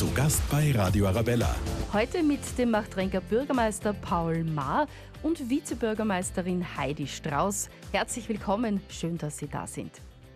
Zu Gast bei Radio Arabella. Heute mit dem Machtrenker Bürgermeister Paul Maar und Vizebürgermeisterin Heidi Strauß. Herzlich willkommen, schön, dass Sie da sind.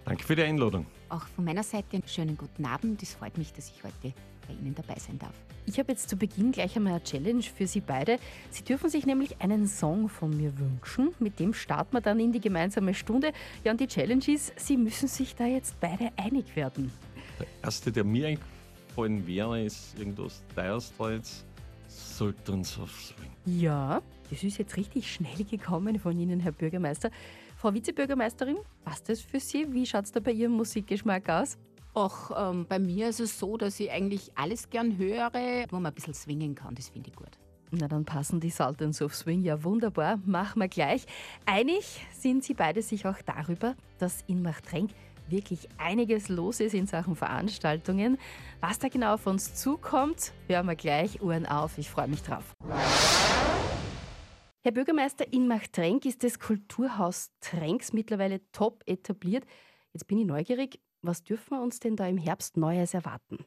Danke für die Einladung. Auch von meiner Seite einen schönen guten Abend. Es freut mich, dass ich heute bei Ihnen dabei sein darf. Ich habe jetzt zu Beginn gleich einmal eine Challenge für Sie beide. Sie dürfen sich nämlich einen Song von mir wünschen. Mit dem starten wir dann in die gemeinsame Stunde. Ja, und die Challenge ist, Sie müssen sich da jetzt beide einig werden. Der erste, der mir eingefallen wäre, ist irgendwas Dire Straits, Sultans of Swing. Ja, das ist jetzt richtig schnell gekommen von Ihnen, Herr Bürgermeister. Frau Vizebürgermeisterin, passt das für Sie? Wie schaut es da bei Ihrem Musikgeschmack aus? Auch ähm, bei mir ist es so, dass ich eigentlich alles gern höre, wo man ein bisschen swingen kann. Das finde ich gut. Na, dann passen die Sultans of Swing ja wunderbar. Machen wir gleich. Einig sind Sie beide sich auch darüber, dass in Machtrenk wirklich einiges los ist in Sachen Veranstaltungen. Was da genau auf uns zukommt, hören wir gleich. Uhren auf, ich freue mich drauf. Herr Bürgermeister, in Machtrenk ist das Kulturhaus Tränks mittlerweile top etabliert. Jetzt bin ich neugierig, was dürfen wir uns denn da im Herbst Neues erwarten?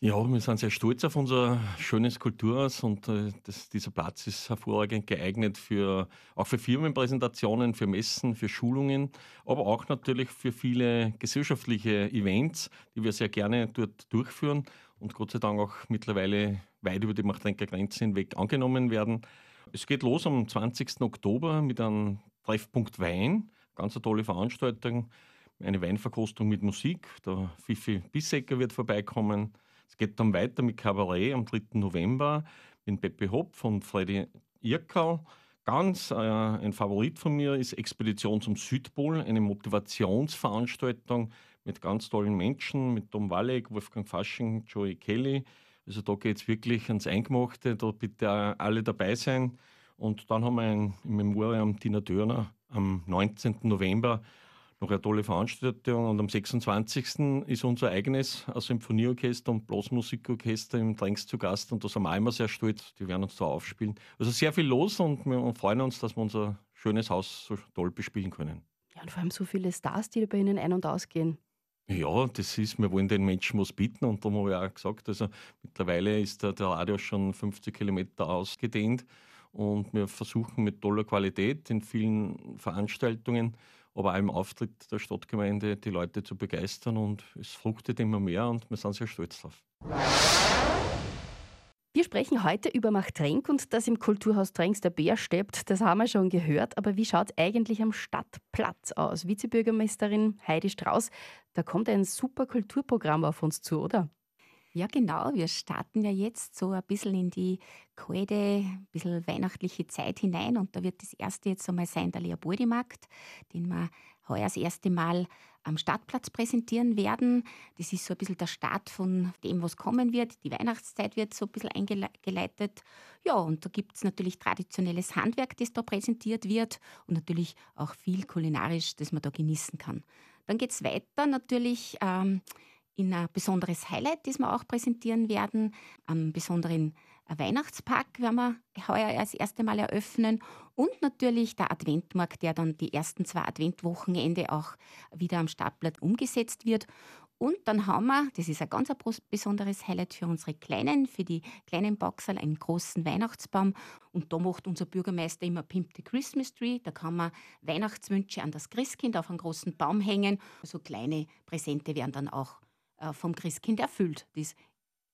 Ja, wir sind sehr stolz auf unser schönes Kulturhaus und äh, das, dieser Platz ist hervorragend geeignet für auch für Firmenpräsentationen, für Messen, für Schulungen, aber auch natürlich für viele gesellschaftliche Events, die wir sehr gerne dort durchführen und Gott sei Dank auch mittlerweile weit über die Machtrenker Grenze hinweg angenommen werden. Es geht los am 20. Oktober mit einem Treffpunkt Wein, ganz eine tolle Veranstaltung eine Weinverkostung mit Musik. Der Fifi Bissecker wird vorbeikommen. Es geht dann weiter mit Kabarett am 3. November mit Pepe Hopf und Freddy Irkal. Ganz äh, ein Favorit von mir ist Expedition zum Südpol, eine Motivationsveranstaltung mit ganz tollen Menschen, mit Tom Walleck, Wolfgang Fasching, Joey Kelly. Also da geht es wirklich ans Eingemachte, da bitte alle dabei sein. Und dann haben wir ein Memoriam Tina Dörner am 19. November noch eine tolle Veranstaltung und am 26. ist unser eigenes Symphonieorchester und Blasmusikorchester im Drängs zu Gast und da sind wir immer sehr stolz, die werden uns da aufspielen. Also sehr viel los und wir freuen uns, dass wir unser schönes Haus so toll bespielen können. Ja, und vor allem so viele Stars, die da bei Ihnen ein- und ausgehen. Ja, das ist, wir wollen den Menschen was bieten und darum habe ich auch gesagt, also mittlerweile ist der, der Radio schon 50 Kilometer ausgedehnt und wir versuchen mit toller Qualität in vielen Veranstaltungen aber auch im Auftritt der Stadtgemeinde die Leute zu begeistern und es fruchtet immer mehr und wir sind sehr stolz drauf. Wir sprechen heute über Machtrenk und dass im Kulturhaus Tränks der Bär stirbt, das haben wir schon gehört. Aber wie schaut es eigentlich am Stadtplatz aus? Vizebürgermeisterin Heidi Strauß, da kommt ein super Kulturprogramm auf uns zu, oder? Ja, genau. Wir starten ja jetzt so ein bisschen in die kalte, ein bisschen weihnachtliche Zeit hinein. Und da wird das erste jetzt einmal sein, der Leopoldi-Markt, den wir heuer das erste Mal am Stadtplatz präsentieren werden. Das ist so ein bisschen der Start von dem, was kommen wird. Die Weihnachtszeit wird so ein bisschen eingeleitet. Ja, und da gibt es natürlich traditionelles Handwerk, das da präsentiert wird und natürlich auch viel kulinarisch, das man da genießen kann. Dann geht es weiter natürlich. Ähm, in ein besonderes Highlight, das wir auch präsentieren werden. Am besonderen Weihnachtspark werden wir heuer das erste Mal eröffnen und natürlich der Adventmarkt, der dann die ersten zwei Adventwochenende auch wieder am Startblatt umgesetzt wird. Und dann haben wir, das ist ein ganz besonderes Highlight für unsere Kleinen, für die kleinen Boxerl, einen großen Weihnachtsbaum. Und da macht unser Bürgermeister immer Pimp the Christmas Tree. Da kann man Weihnachtswünsche an das Christkind auf einen großen Baum hängen. So kleine Präsente werden dann auch äh, vom Christkind erfüllt, das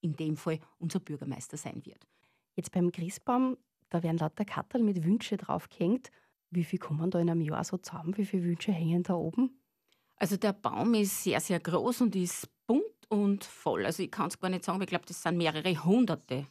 in dem Fall unser Bürgermeister sein wird. Jetzt beim Christbaum, da werden lauter Kattel mit Wünsche draufgehängt. Wie viel kommen da in einem Jahr so zusammen? Wie viele Wünsche hängen da oben? Also der Baum ist sehr, sehr groß und ist bunt und voll. Also ich kann es gar nicht sagen, aber ich glaube, das sind mehrere Hunderte.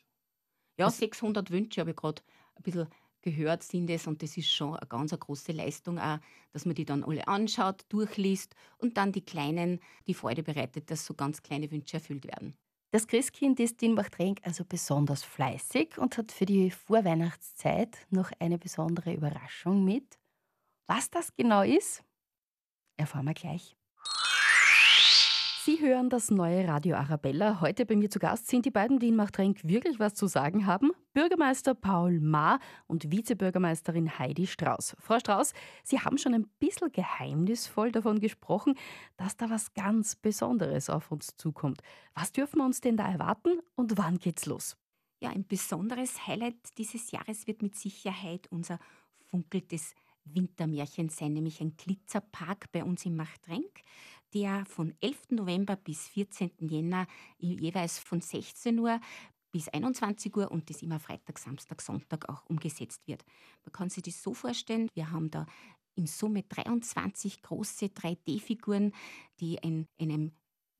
Ja, 600 Wünsche habe ich gerade ein bisschen gehört sind es und das ist schon eine ganz eine große Leistung auch, dass man die dann alle anschaut, durchliest und dann die Kleinen die Freude bereitet, dass so ganz kleine Wünsche erfüllt werden. Das Christkind ist in Machtrenk also besonders fleißig und hat für die Vorweihnachtszeit noch eine besondere Überraschung mit. Was das genau ist, erfahren wir gleich. Sie hören das neue Radio Arabella. Heute bei mir zu Gast sind die beiden, die in Machtrenk wirklich was zu sagen haben. Bürgermeister Paul Ma und Vizebürgermeisterin Heidi Strauß. Frau Strauß, Sie haben schon ein bisschen geheimnisvoll davon gesprochen, dass da was ganz Besonderes auf uns zukommt. Was dürfen wir uns denn da erwarten und wann geht's los? Ja, ein besonderes Highlight dieses Jahres wird mit Sicherheit unser funkeltes Wintermärchen sein, nämlich ein Glitzerpark bei uns in Machtrenk der von 11. November bis 14. Jänner jeweils von 16 Uhr bis 21 Uhr und das immer Freitag, Samstag, Sonntag auch umgesetzt wird. Man kann sich das so vorstellen, wir haben da in Summe 23 große 3D-Figuren, die in einem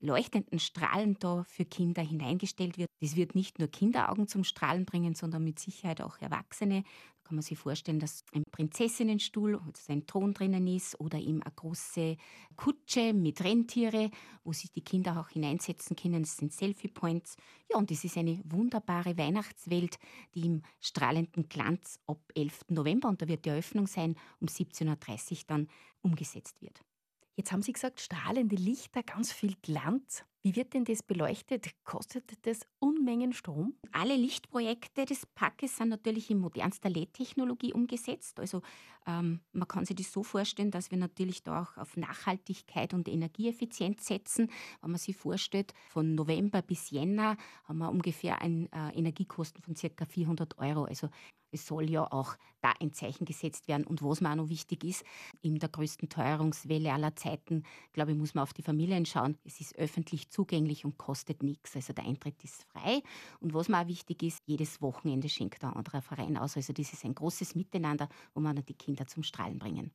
leuchtenden Strahlen da für Kinder hineingestellt wird. Das wird nicht nur Kinderaugen zum Strahlen bringen, sondern mit Sicherheit auch Erwachsene kann man sich vorstellen, dass ein Prinzessinnenstuhl, also ein Thron drinnen ist oder eben eine große Kutsche mit Rentiere, wo sich die Kinder auch hineinsetzen können. Das sind Selfie-Points. Ja, und es ist eine wunderbare Weihnachtswelt, die im strahlenden Glanz ab 11. November, und da wird die Eröffnung sein, um 17.30 Uhr dann umgesetzt wird. Jetzt haben Sie gesagt, strahlende Lichter, ganz viel Glanz. Wie wird denn das beleuchtet? Kostet das Unmengen Strom? Alle Lichtprojekte des Parkes sind natürlich in modernster LED-Technologie umgesetzt. Also ähm, man kann sich das so vorstellen, dass wir natürlich da auch auf Nachhaltigkeit und Energieeffizienz setzen. Wenn man sich vorstellt, von November bis Jänner haben wir ungefähr ein äh, Energiekosten von ca. 400 Euro. Also es soll ja auch da ein Zeichen gesetzt werden. Und was mir auch noch wichtig ist, in der größten Teuerungswelle aller Zeiten, glaube ich, muss man auf die Familien schauen. Es ist öffentlich zugänglich und kostet nichts. Also der Eintritt ist frei. Und was mir auch wichtig ist, jedes Wochenende schenkt ein anderer Verein aus. Also das ist ein großes Miteinander, wo man die Kinder zum Strahlen bringen.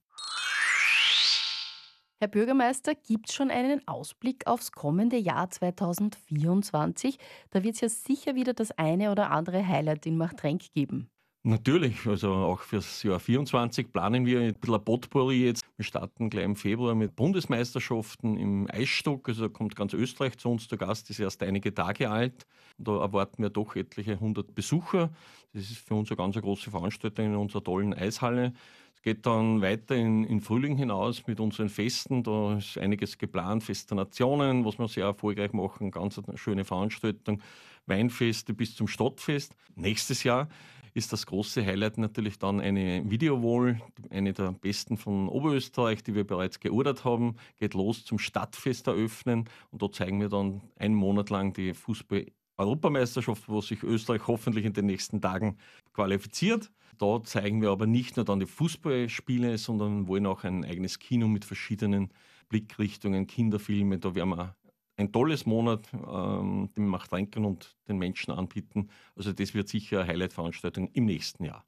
Herr Bürgermeister, gibt es schon einen Ausblick aufs kommende Jahr 2024? Da wird es ja sicher wieder das eine oder andere Highlight in Machtrenk geben. Natürlich, also auch fürs Jahr 2024 planen wir ein bisschen Potpourri jetzt. Wir starten gleich im Februar mit Bundesmeisterschaften im Eisstock. Also da kommt ganz Österreich zu uns. Der Gast ist erst einige Tage alt. Da erwarten wir doch etliche hundert Besucher. Das ist für uns eine ganz große Veranstaltung in unserer tollen Eishalle. Es geht dann weiter in, in Frühling hinaus mit unseren Festen. Da ist einiges geplant, Fest der Nationen, was wir sehr erfolgreich machen. Ganz eine schöne Veranstaltung. Weinfeste bis zum Stadtfest. Nächstes Jahr ist das große Highlight natürlich dann eine Videowall, eine der besten von Oberösterreich, die wir bereits geordert haben. Geht los zum Stadtfest eröffnen und dort zeigen wir dann einen Monat lang die Fußball- Europameisterschaft, wo sich Österreich hoffentlich in den nächsten Tagen qualifiziert. Da zeigen wir aber nicht nur dann die Fußballspiele, sondern wollen auch ein eigenes Kino mit verschiedenen Blickrichtungen, Kinderfilme. Da werden wir ein tolles Monat, ähm, den Machtrenken und den Menschen anbieten. Also das wird sicher eine Highlight-Veranstaltung im nächsten Jahr.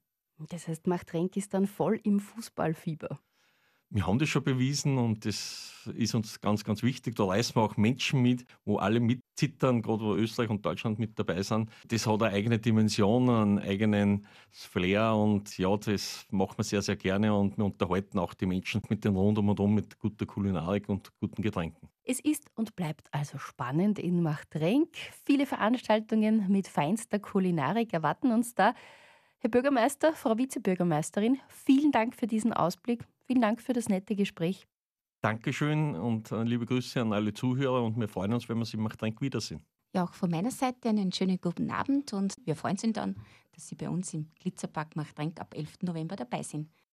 Das heißt, Machtrenk ist dann voll im Fußballfieber. Wir haben das schon bewiesen und das ist uns ganz, ganz wichtig. Da reißen wir auch Menschen mit, wo alle mitzittern, gerade wo Österreich und Deutschland mit dabei sind. Das hat eine eigene Dimension, einen eigenen Flair und ja, das machen wir sehr, sehr gerne und wir unterhalten auch die Menschen mit dem Rundum und um mit guter Kulinarik und guten Getränken. Es ist und bleibt also spannend in Machtrenk. Viele Veranstaltungen mit feinster Kulinarik erwarten uns da. Herr Bürgermeister, Frau Vizebürgermeisterin, vielen Dank für diesen Ausblick. Vielen Dank für das nette Gespräch. Dankeschön und äh, liebe Grüße an alle Zuhörer und wir freuen uns, wenn wir Sie im Machtrenk wiedersehen. Ja, auch von meiner Seite einen schönen guten Abend und wir freuen uns dann, dass Sie bei uns im Glitzerpark Machtrenk ab 11. November dabei sind.